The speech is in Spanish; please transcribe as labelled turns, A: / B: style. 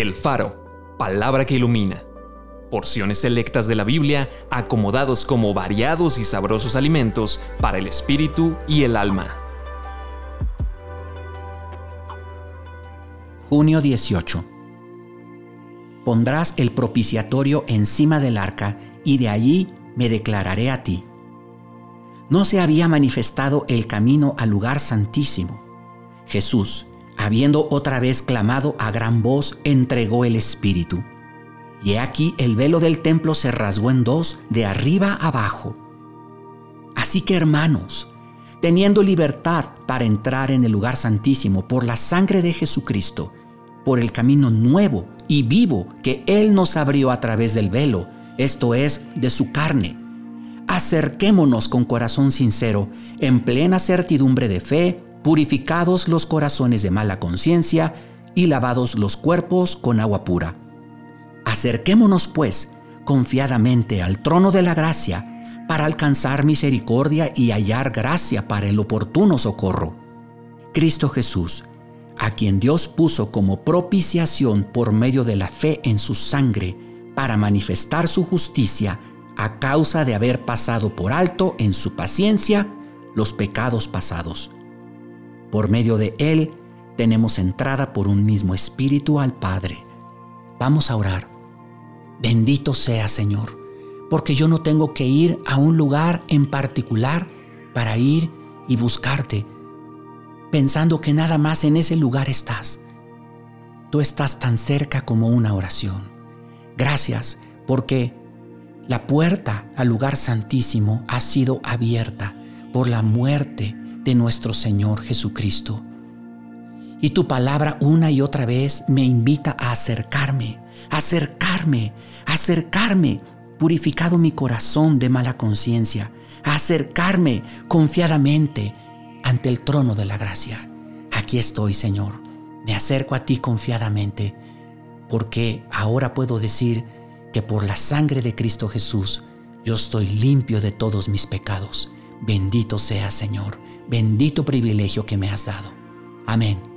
A: El Faro, palabra que ilumina. Porciones selectas de la Biblia acomodados como variados y sabrosos alimentos para el espíritu y el alma.
B: Junio 18. Pondrás el propiciatorio encima del arca y de allí me declararé a ti. No se había manifestado el camino al lugar santísimo. Jesús, habiendo otra vez clamado a gran voz, entregó el Espíritu. Y he aquí el velo del templo se rasgó en dos, de arriba abajo. Así que hermanos, teniendo libertad para entrar en el lugar santísimo por la sangre de Jesucristo, por el camino nuevo y vivo que Él nos abrió a través del velo, esto es, de su carne. Acerquémonos con corazón sincero, en plena certidumbre de fe, purificados los corazones de mala conciencia y lavados los cuerpos con agua pura. Acerquémonos, pues, confiadamente al trono de la gracia para alcanzar misericordia y hallar gracia para el oportuno socorro. Cristo Jesús, a quien Dios puso como propiciación por medio de la fe en su sangre para manifestar su justicia a causa de haber pasado por alto en su paciencia los pecados pasados por medio de Él tenemos entrada por un mismo espíritu al Padre. Vamos a orar. Bendito sea Señor, porque yo no tengo que ir a un lugar en particular para ir y buscarte, pensando que nada más en ese lugar estás. Tú estás tan cerca como una oración. Gracias porque la puerta al lugar santísimo ha sido abierta por la muerte nuestro Señor Jesucristo. Y tu palabra una y otra vez me invita a acercarme, acercarme, acercarme, purificado mi corazón de mala conciencia, a acercarme confiadamente ante el trono de la gracia. Aquí estoy, Señor. Me acerco a ti confiadamente, porque ahora puedo decir que por la sangre de Cristo Jesús yo estoy limpio de todos mis pecados. Bendito sea, Señor bendito privilegio que me has dado. Amén.